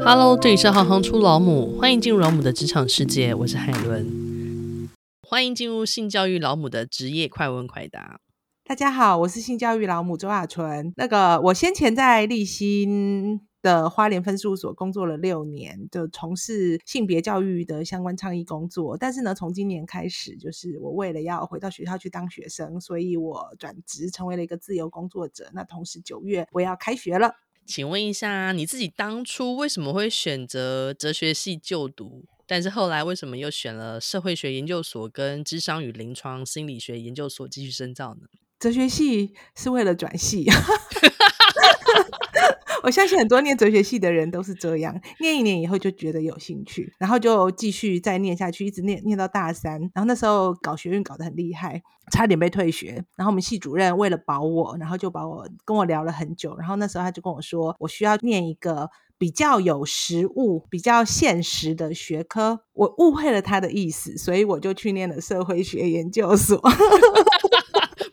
Hello，这里是行行出老母，欢迎进入老母的职场世界，我是海伦。欢迎进入性教育老母的职业快问快答。大家好，我是性教育老母周雅纯。那个，我先前在立新的花莲分事务所工作了六年，就从事性别教育的相关倡议工作。但是呢，从今年开始，就是我为了要回到学校去当学生，所以我转职成为了一个自由工作者。那同时，九月我要开学了。请问一下，你自己当初为什么会选择哲学系就读？但是后来为什么又选了社会学研究所跟智商与临床心理学研究所继续深造呢？哲学系是为了转系。我相信很多念哲学系的人都是这样，念一年以后就觉得有兴趣，然后就继续再念下去，一直念念到大三。然后那时候搞学运搞得很厉害，差点被退学。然后我们系主任为了保我，然后就把我跟我聊了很久。然后那时候他就跟我说，我需要念一个比较有实务、比较现实的学科。我误会了他的意思，所以我就去念了社会学研究所。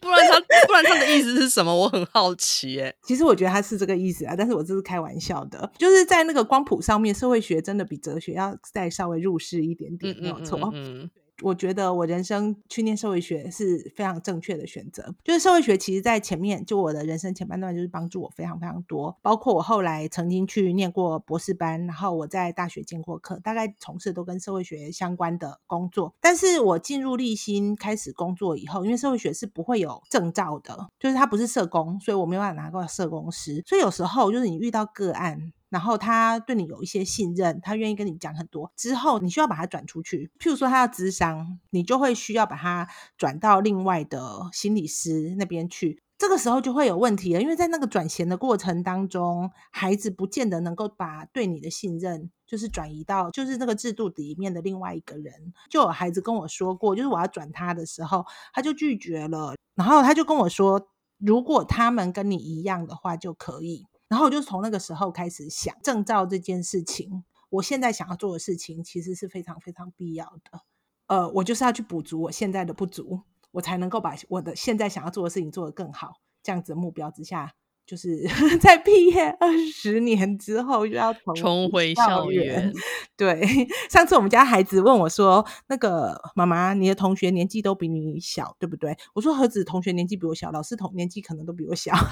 不然他 不然他的意思是什么？我很好奇耶。其实我觉得他是这个意思啊，但是我这是开玩笑的。就是在那个光谱上面，社会学真的比哲学要再稍微入世一点点，没有错。嗯嗯嗯我觉得我人生去念社会学是非常正确的选择。就是社会学其实在前面，就我的人生前半段就是帮助我非常非常多。包括我后来曾经去念过博士班，然后我在大学见过课，大概从事都跟社会学相关的工作。但是我进入立新开始工作以后，因为社会学是不会有证照的，就是它不是社工，所以我没有办法拿过社工师。所以有时候就是你遇到个案。然后他对你有一些信任，他愿意跟你讲很多。之后你需要把他转出去，譬如说他要咨商，你就会需要把他转到另外的心理师那边去。这个时候就会有问题了，因为在那个转衔的过程当中，孩子不见得能够把对你的信任就是转移到就是那个制度里面的另外一个人。就有孩子跟我说过，就是我要转他的时候，他就拒绝了。然后他就跟我说，如果他们跟你一样的话就可以。然后我就从那个时候开始想证照这件事情，我现在想要做的事情其实是非常非常必要的。呃，我就是要去补足我现在的不足，我才能够把我的现在想要做的事情做得更好。这样子的目标之下，就是 在毕业二十年之后又要重回校园。对，上次我们家孩子问我说：“那个妈妈，你的同学年纪都比你小，对不对？”我说：“何止同学年纪比我小，老师同年纪可能都比我小。”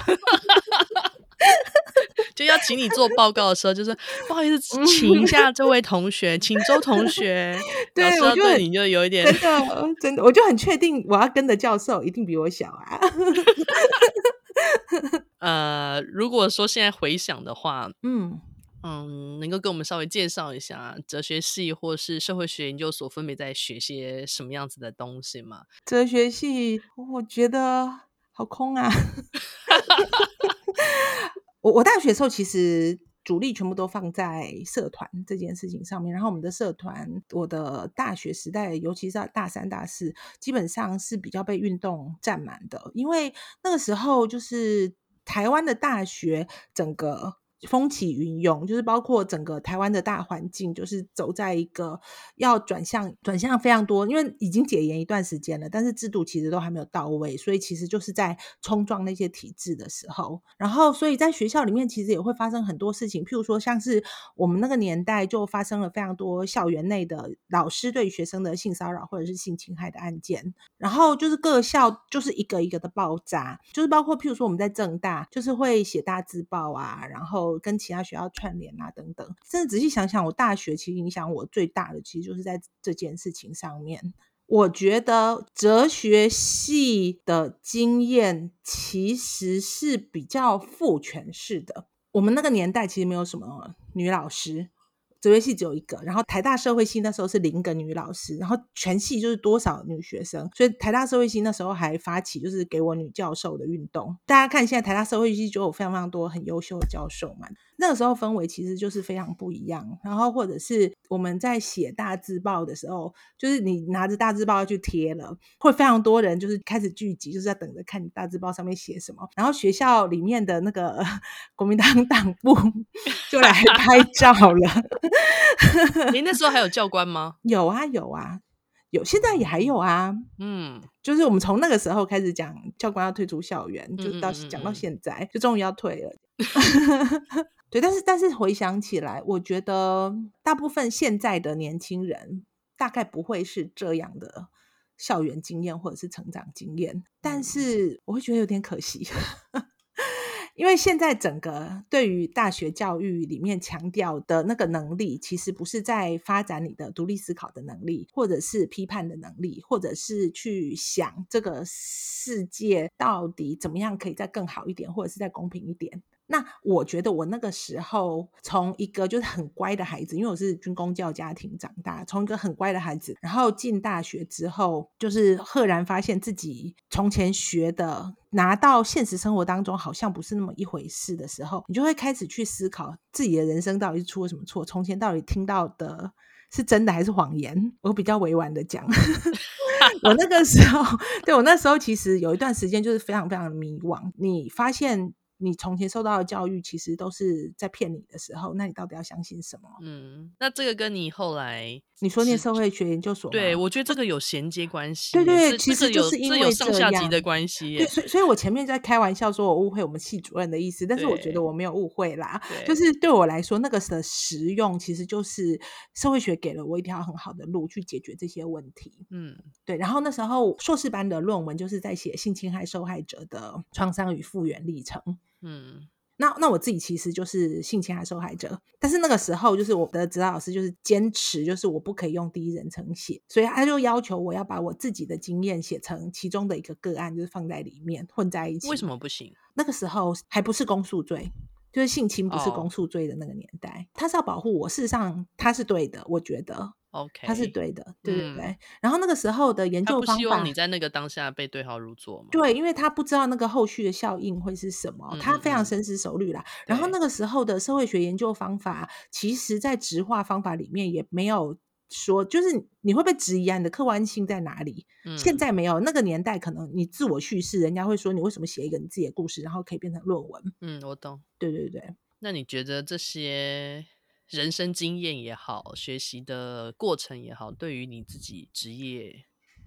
就要请你做报告的时候，就是不好意思，请一下这位同学，请周同学。对，老师对你就有一点真的，真的，我就很确定我要跟的教授一定比我小啊。呃，如果说现在回想的话，嗯嗯，能够跟我们稍微介绍一下哲学系或是社会学研究所分别在学些什么样子的东西吗？哲学系，我觉得好空啊。我我大学的时候，其实主力全部都放在社团这件事情上面。然后我们的社团，我的大学时代，尤其是大三、大四，基本上是比较被运动占满的，因为那个时候就是台湾的大学整个。风起云涌，就是包括整个台湾的大环境，就是走在一个要转向转向非常多，因为已经解严一段时间了，但是制度其实都还没有到位，所以其实就是在冲撞那些体制的时候。然后，所以在学校里面其实也会发生很多事情，譬如说像是我们那个年代就发生了非常多校园内的老师对学生的性骚扰或者是性侵害的案件，然后就是各校就是一个一个的爆炸，就是包括譬如说我们在政大就是会写大字报啊，然后。跟其他学校串联啊，等等。真的仔细想想，我大学其实影响我最大的，其实就是在这件事情上面。我觉得哲学系的经验其实是比较父权式的。我们那个年代其实没有什么女老师。哲学系只有一个，然后台大社会系那时候是零个女老师，然后全系就是多少女学生，所以台大社会系那时候还发起就是给我女教授的运动。大家看现在台大社会系就有非常非常多很优秀的教授嘛，那个时候氛围其实就是非常不一样。然后或者是我们在写大字报的时候，就是你拿着大字报要去贴了，会非常多人就是开始聚集，就是在等着看你大字报上面写什么。然后学校里面的那个 国民党党部 就来拍照了。你那时候还有教官吗？有啊，有啊，有，现在也还有啊。嗯，就是我们从那个时候开始讲教官要退出校园，就到讲到现在，就终于要退了。对，但是但是回想起来，我觉得大部分现在的年轻人大概不会是这样的校园经验或者是成长经验，但是我会觉得有点可惜。因为现在整个对于大学教育里面强调的那个能力，其实不是在发展你的独立思考的能力，或者是批判的能力，或者是去想这个世界到底怎么样可以再更好一点，或者是再公平一点。那我觉得我那个时候从一个就是很乖的孩子，因为我是军公教家庭长大，从一个很乖的孩子，然后进大学之后，就是赫然发现自己从前学的拿到现实生活当中好像不是那么一回事的时候，你就会开始去思考自己的人生到底是出了什么错，从前到底听到的是真的还是谎言？我比较委婉的讲，我那个时候，对，我那时候其实有一段时间就是非常非常迷惘，你发现。你从前受到的教育其实都是在骗你的时候，那你到底要相信什么？嗯，那这个跟你后来你说念社会学研究所，对，我觉得这个有衔接关系。对对对，其实就是因为这有上下级的关系。对，所以所以我前面在开玩笑说我误会我们系主任的意思，但是我觉得我没有误会啦。就是对我来说，那个的实用其实就是社会学给了我一条很好的路去解决这些问题。嗯，对。然后那时候硕士班的论文就是在写性侵害受害者的创伤与复原历程。嗯，那那我自己其实就是性侵害受害者，但是那个时候就是我的指导老师就是坚持，就是我不可以用第一人称写，所以他就要求我要把我自己的经验写成其中的一个个案，就是放在里面混在一起。为什么不行？那个时候还不是公诉罪，就是性侵不是公诉罪的那个年代，oh. 他是要保护我。事实上他是对的，我觉得。OK，他是对的，对对对。嗯、然后那个时候的研究方法，不希望你在那个当下被对号入座嘛？对，因为他不知道那个后续的效应会是什么，嗯、他非常深思熟虑啦。嗯、然后那个时候的社会学研究方法，其实在质化方法里面也没有说，就是你会被质疑啊，你的客观性在哪里？嗯、现在没有，那个年代可能你自我叙事，人家会说你为什么写一个你自己的故事，然后可以变成论文？嗯，我懂。对对对。那你觉得这些？人生经验也好，学习的过程也好，对于你自己职业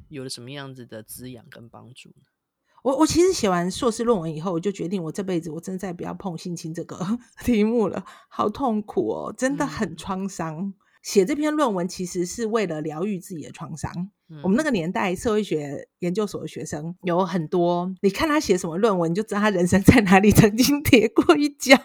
有了什么样子的滋养跟帮助呢？我我其实写完硕士论文以后，我就决定我这辈子我真的再不要碰性侵这个 题目了，好痛苦哦，真的很创伤。嗯、写这篇论文其实是为了疗愈自己的创伤。嗯、我们那个年代社会学研究所的学生有很多，你看他写什么论文，你就知道他人生在哪里曾经跌过一跤。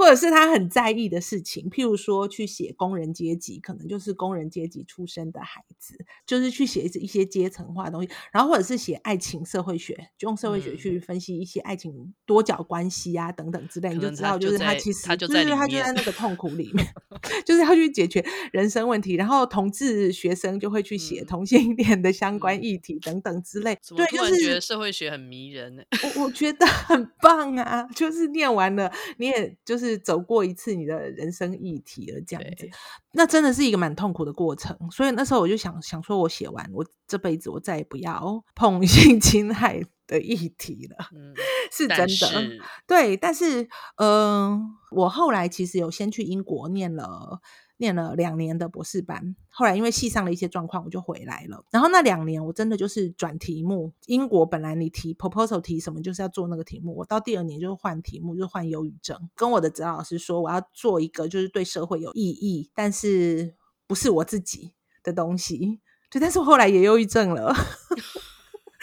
或者是他很在意的事情，譬如说去写工人阶级，可能就是工人阶级出身的孩子，就是去写一些阶层化的东西，然后或者是写爱情社会学，就用社会学去分析一些爱情多角关系啊等等之类，你就知道就是他其实他就在他就在那个痛苦里面 就是要去解决人生问题，然后同志学生就会去写同性恋的相关议题等等之类。对，就是觉得社会学很迷人呢。我我觉得很棒啊，就是念完了。你也就是走过一次你的人生议题了，这样子，那真的是一个蛮痛苦的过程。所以那时候我就想想说，我写完，我这辈子我再也不要碰 性侵害的议题了，嗯、是真的。是对，但是，嗯、呃，我后来其实有先去英国念了。念了两年的博士班，后来因为系上了一些状况，我就回来了。然后那两年我真的就是转题目。英国本来你提 proposal 提什么，就是要做那个题目。我到第二年就是换题目，就是换忧郁症。跟我的指导老师说，我要做一个就是对社会有意义，但是不是我自己的东西。对，但是我后来也忧郁症了。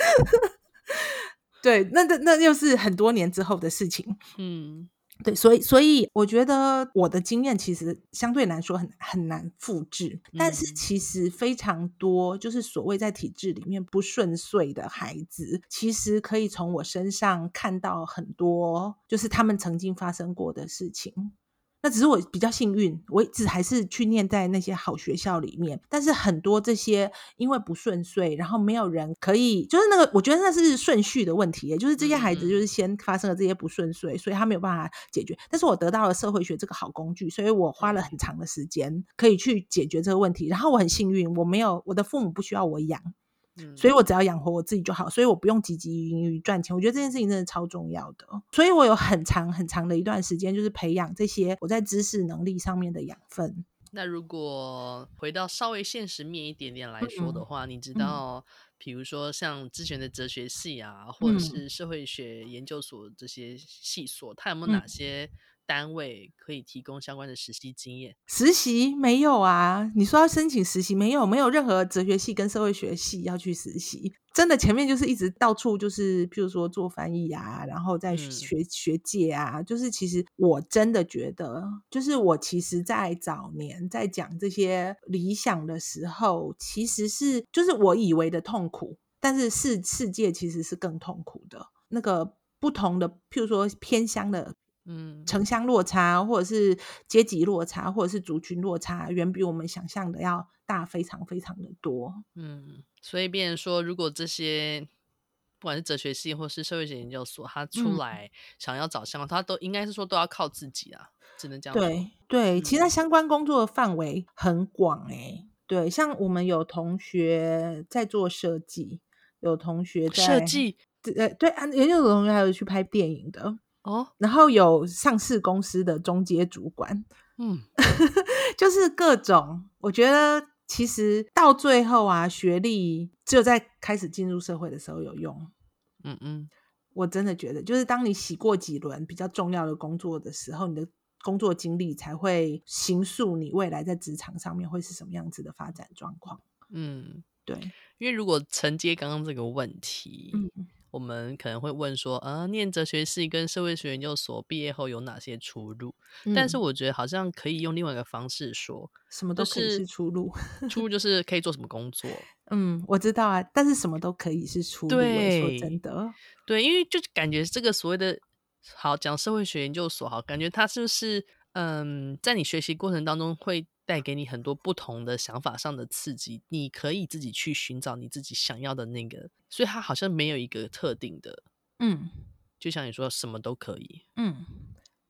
对，那那那又是很多年之后的事情。嗯。对，所以所以我觉得我的经验其实相对来说很很难复制，但是其实非常多，就是所谓在体制里面不顺遂的孩子，其实可以从我身上看到很多，就是他们曾经发生过的事情。那只是我比较幸运，我一直还是去念在那些好学校里面。但是很多这些因为不顺遂，然后没有人可以，就是那个，我觉得那是顺序的问题，也就是这些孩子就是先发生了这些不顺遂，所以他没有办法解决。但是我得到了社会学这个好工具，所以我花了很长的时间可以去解决这个问题。然后我很幸运，我没有，我的父母不需要我养。所以我只要养活我自己就好，所以我不用汲汲营营赚钱。我觉得这件事情真的超重要的，所以我有很长很长的一段时间，就是培养这些我在知识能力上面的养分。那如果回到稍微现实面一点点来说的话，嗯、你知道，比如说像之前的哲学系啊，或者是社会学研究所这些系所，它有没有哪些单位可以提供相关的实习经验？实习没有啊？你说要申请实习，没有，没有任何哲学系跟社会学系要去实习。真的前面就是一直到处就是，譬如说做翻译啊，然后在学、嗯、学界啊，就是其实我真的觉得，就是我其实在早年在讲这些理想的时候，其实是就是我以为的痛苦，但是世世界其实是更痛苦的。那个不同的，譬如说偏乡的，嗯，城乡落差，或者是阶级落差，或者是族群落差，远比我们想象的要大非常非常的多。嗯，所以变成说，如果这些不管是哲学系或是社会学研究所，他出来想要找相关，他都应该是说都要靠自己啊，只能这样。对对，其实相关工作的范围很广哎、欸。对，像我们有同学在做设计，有同学在设计。呃，对啊，研究所同学还有去拍电影的哦，然后有上市公司的中阶主管，嗯，就是各种。我觉得其实到最后啊，学历只有在开始进入社会的时候有用。嗯嗯，我真的觉得，就是当你洗过几轮比较重要的工作的时候，你的工作经历才会形塑你未来在职场上面会是什么样子的发展状况。嗯，对，因为如果承接刚刚这个问题，嗯。我们可能会问说，啊，念哲学系跟社会学研究所毕业后有哪些出路？嗯。但是我觉得好像可以用另外一个方式说，什么都可以是出路。出路就是可以做什么工作。嗯，我知道啊，但是什么都可以是出路。对，说真的，对，因为就感觉这个所谓的，好讲社会学研究所，好，感觉它是不是，嗯，在你学习过程当中会。带给你很多不同的想法上的刺激，你可以自己去寻找你自己想要的那个，所以它好像没有一个特定的，嗯，就像你说什么都可以，嗯，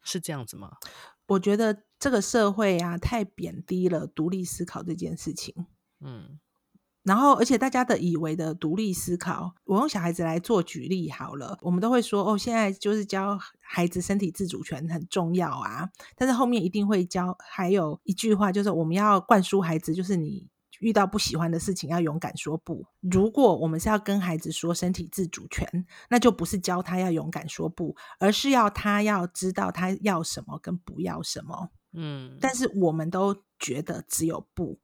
是这样子吗？我觉得这个社会啊，太贬低了独立思考这件事情，嗯。然后，而且大家的以为的独立思考，我用小孩子来做举例好了。我们都会说，哦，现在就是教孩子身体自主权很重要啊。但是后面一定会教，还有一句话就是我们要灌输孩子，就是你遇到不喜欢的事情要勇敢说不。如果我们是要跟孩子说身体自主权，那就不是教他要勇敢说不，而是要他要知道他要什么跟不要什么。嗯，但是我们都觉得只有不。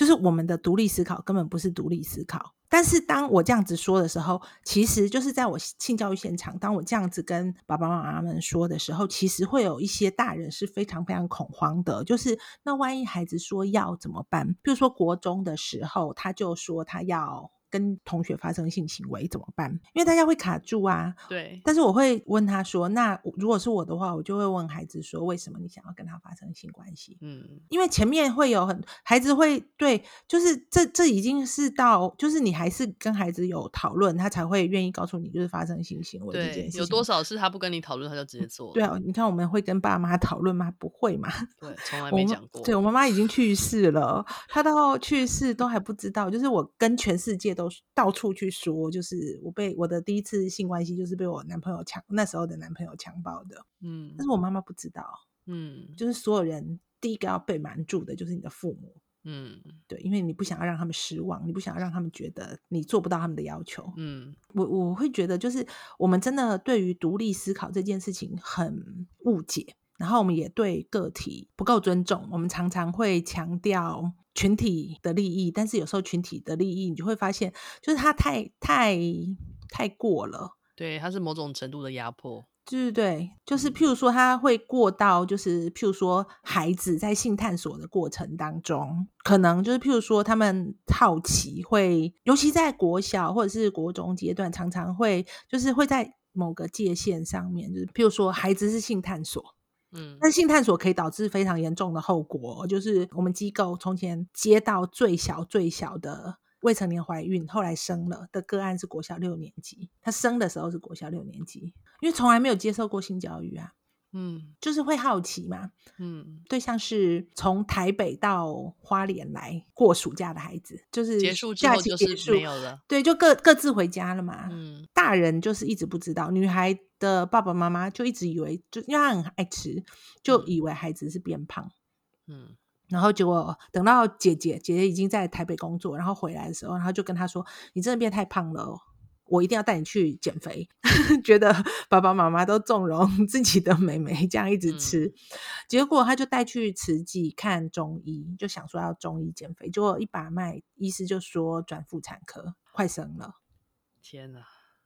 就是我们的独立思考根本不是独立思考，但是当我这样子说的时候，其实就是在我性教育现场，当我这样子跟爸爸妈妈们说的时候，其实会有一些大人是非常非常恐慌的。就是那万一孩子说要怎么办？比如说国中的时候，他就说他要。跟同学发生性行为怎么办？因为大家会卡住啊。对。但是我会问他说：“那如果是我的话，我就会问孩子说，为什么你想要跟他发生性关系？”嗯，因为前面会有很孩子会对，就是这这已经是到，就是你还是跟孩子有讨论，他才会愿意告诉你，就是发生性行为这件事有多少是他不跟你讨论，他就直接做。对啊，你看我们会跟爸妈讨论吗？不会嘛。对，从来没讲过。我对我妈妈已经去世了，她到去世都还不知道，就是我跟全世界都到处。去说，就是我被我的第一次性关系就是被我男朋友强，那时候的男朋友强暴的，嗯，但是我妈妈不知道，嗯，就是所有人第一个要被瞒住的就是你的父母，嗯，对，因为你不想要让他们失望，你不想要让他们觉得你做不到他们的要求，嗯，我我会觉得就是我们真的对于独立思考这件事情很误解，然后我们也对个体不够尊重，我们常常会强调。群体的利益，但是有时候群体的利益，你就会发现，就是他太太太过了。对，他是某种程度的压迫。对对对，就是譬如说，他会过到，就是譬如说，孩子在性探索的过程当中，可能就是譬如说，他们好奇会，尤其在国小或者是国中阶段，常常会就是会在某个界限上面，就是譬如说，孩子是性探索。嗯，但性探索可以导致非常严重的后果，就是我们机构从前接到最小最小的未成年怀孕，后来生了的个案是国小六年级，他生的时候是国小六年级，因为从来没有接受过性教育啊。嗯，就是会好奇嘛。嗯，对象是从台北到花莲来过暑假的孩子，就是结束之后就是没有了。对，就各各自回家了嘛。嗯，大人就是一直不知道，女孩的爸爸妈妈就一直以为，就因为她很爱吃，就以为孩子是变胖。嗯，然后结果等到姐姐姐姐已经在台北工作，然后回来的时候，然后就跟她说：“你真的变太胖了。”我一定要带你去减肥，觉得爸爸妈妈都纵容 自己的妹妹这样一直吃，嗯、结果他就带去慈济看中医，就想说要中医减肥，结果一把脉，医师就说转妇产科，快生了。天哪，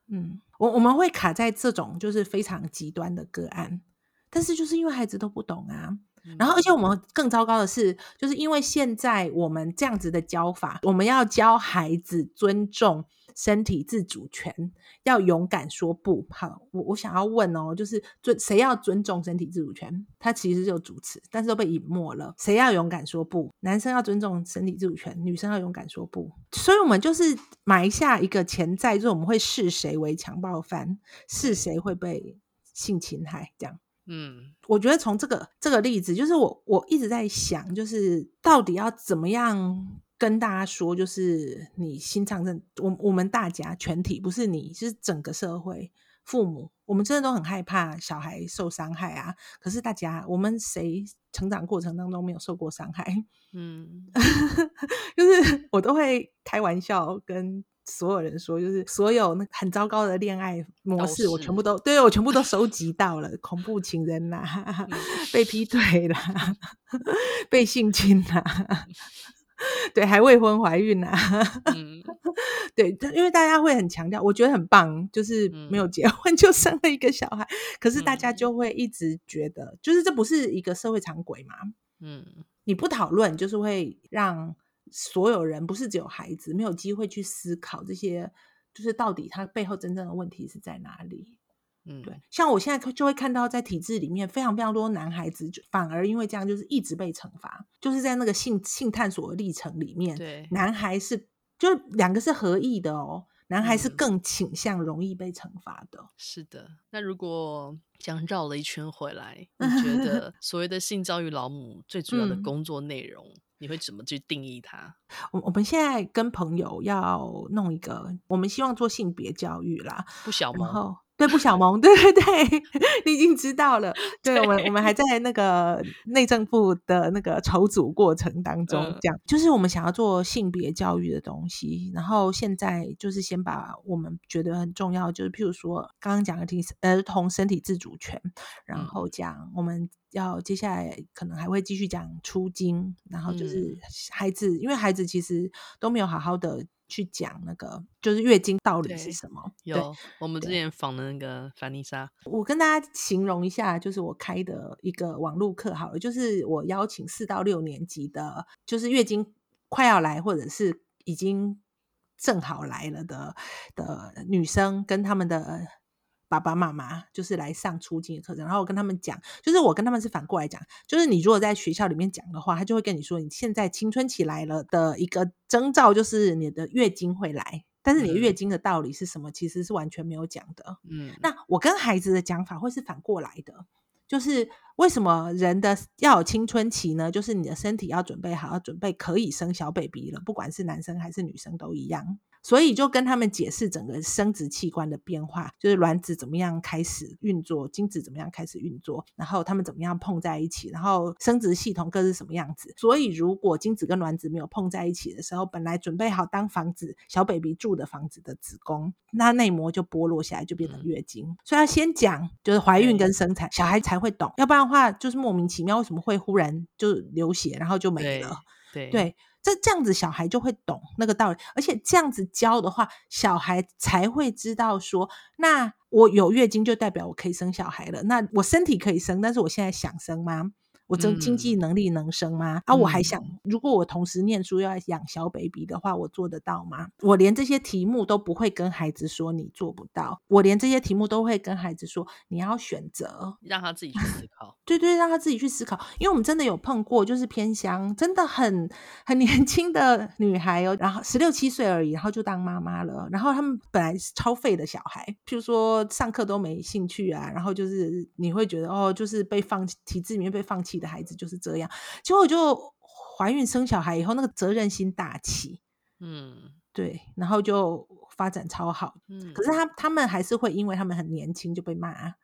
嗯，我我们会卡在这种就是非常极端的个案，但是就是因为孩子都不懂啊。然后，而且我们更糟糕的是，就是因为现在我们这样子的教法，我们要教孩子尊重身体自主权，要勇敢说不。好，我我想要问哦，就是尊谁要尊重身体自主权？他其实就主持，但是都被隐没了。谁要勇敢说不？男生要尊重身体自主权，女生要勇敢说不。所以，我们就是埋下一个潜在，就是我们会视谁为强暴犯，视谁会被性侵害这样。嗯，我觉得从这个这个例子，就是我我一直在想，就是到底要怎么样跟大家说，就是你心脏症，我我们大家全体不是你，是整个社会父母，我们真的都很害怕小孩受伤害啊。可是大家，我们谁成长过程当中没有受过伤害？嗯，就是我都会开玩笑跟。所有人说，就是所有那很糟糕的恋爱模式，我全部都对，我全部都收集到了。恐怖情人啦、啊，被劈腿啦，被性侵啦，对，还未婚怀孕啦。嗯、对，因为大家会很强调，我觉得很棒，就是没有结婚就生了一个小孩，可是大家就会一直觉得，就是这不是一个社会常轨嘛。嗯，你不讨论，就是会让。所有人不是只有孩子，没有机会去思考这些，就是到底他背后真正的问题是在哪里？嗯，对。像我现在就会看到，在体制里面非常非常多男孩子，反而因为这样，就是一直被惩罚，就是在那个性性探索的历程里面，对，男孩是就两个是合意的哦，男孩是更倾向容易被惩罚的。嗯。是的，那如果这样绕了一圈回来，你觉 得所谓的性教育老母最主要的工作内容？嗯你会怎么去定义它？我我们现在跟朋友要弄一个，我们希望做性别教育啦，不小吗？对，不小萌，对对对，你已经知道了。对，对我们，我们还在那个内政部的那个筹组过程当中，这样、嗯、就是我们想要做性别教育的东西。然后现在就是先把我们觉得很重要，就是譬如说刚刚讲的听儿童身体自主权，然后讲我们要接下来可能还会继续讲出经，然后就是孩子，嗯、因为孩子其实都没有好好的。去讲那个就是月经到底是什么？有我们之前访的那个凡妮莎，我跟大家形容一下，就是我开的一个网络课好了，就是我邀请四到六年级的，就是月经快要来或者是已经正好来了的的女生跟他们的。爸爸妈妈就是来上初经的课程，然后我跟他们讲，就是我跟他们是反过来讲，就是你如果在学校里面讲的话，他就会跟你说，你现在青春期来了的一个征兆就是你的月经会来，但是你的月经的道理是什么，其实是完全没有讲的。嗯，那我跟孩子的讲法会是反过来的，就是为什么人的要有青春期呢？就是你的身体要准备好，要准备可以生小 baby 了，不管是男生还是女生都一样。所以就跟他们解释整个生殖器官的变化，就是卵子怎么样开始运作，精子怎么样开始运作，然后他们怎么样碰在一起，然后生殖系统各是什么样子。所以如果精子跟卵子没有碰在一起的时候，本来准备好当房子小 baby 住的房子的子宫，那内膜就剥落下来，就变成月经。嗯、所以要先讲就是怀孕跟生产，小孩才会懂，要不然的话就是莫名其妙为什么会忽然就流血，然后就没了。对。对这这样子小孩就会懂那个道理，而且这样子教的话，小孩才会知道说，那我有月经就代表我可以生小孩了。那我身体可以生，但是我现在想生吗？我这经济能力能生吗？嗯、啊，我还想，如果我同时念书要养小 baby 的话，我做得到吗？我连这些题目都不会跟孩子说你做不到，我连这些题目都会跟孩子说你要选择，让他自己去思考。对对，让他自己去思考。因为我们真的有碰过，就是偏乡，真的很很年轻的女孩哦，然后十六七岁而已，然后就当妈妈了。然后他们本来是超废的小孩，譬如说上课都没兴趣啊，然后就是你会觉得哦，就是被放体制里面被放弃。的孩子就是这样，结果就怀孕生小孩以后，那个责任心大起，嗯，对，然后就发展超好，嗯，可是他他们还是会因为他们很年轻就被骂，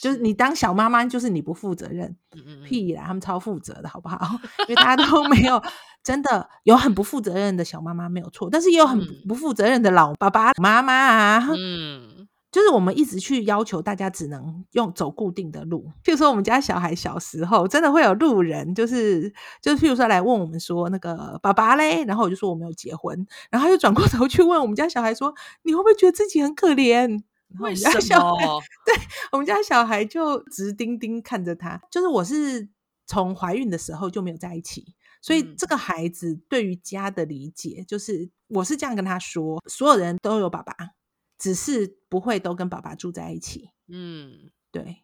就是。你当小妈妈，就是你不负责任，嗯嗯嗯。屁啦，他们超负责的，好不好？因为大家都没有真的有很不负责任的小妈妈没有错，但是也有很不负责任的老爸爸妈妈啊。嗯，就是我们一直去要求大家只能用走固定的路，譬如说我们家小孩小时候真的会有路人，就是就是譬如说来问我们说那个爸爸嘞，然后我就说我没有结婚，然后他就转过头去问我们家小孩说，你会不会觉得自己很可怜？为什么？对，我们家小孩就直盯盯看着他。就是我是从怀孕的时候就没有在一起，所以这个孩子对于家的理解，就是我是这样跟他说：所有人都有爸爸，只是不会都跟爸爸住在一起。嗯，对。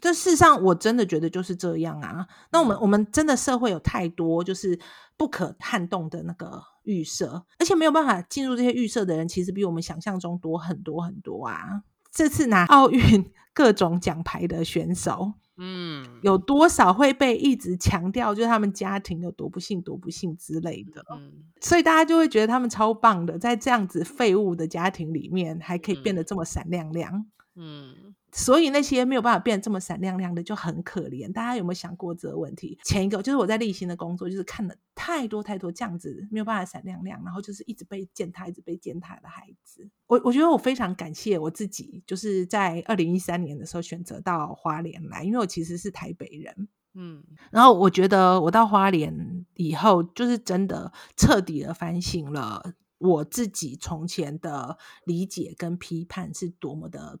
这事实上我真的觉得就是这样啊。那我们我们真的社会有太多就是不可撼动的那个预设，而且没有办法进入这些预设的人，其实比我们想象中多很多很多啊。这次拿奥运 各种奖牌的选手，嗯，有多少会被一直强调，就是他们家庭有多不幸、多不幸之类的，嗯，所以大家就会觉得他们超棒的，在这样子废物的家庭里面，还可以变得这么闪亮亮，嗯。所以那些没有办法变得这么闪亮亮的就很可怜。大家有没有想过这个问题？前一个就是我在例行的工作，就是看了太多太多这样子没有办法闪亮亮，然后就是一直被践踏、一直被践踏的孩子。我我觉得我非常感谢我自己，就是在二零一三年的时候选择到花莲来，因为我其实是台北人，嗯，然后我觉得我到花莲以后，就是真的彻底的反省了我自己从前的理解跟批判是多么的。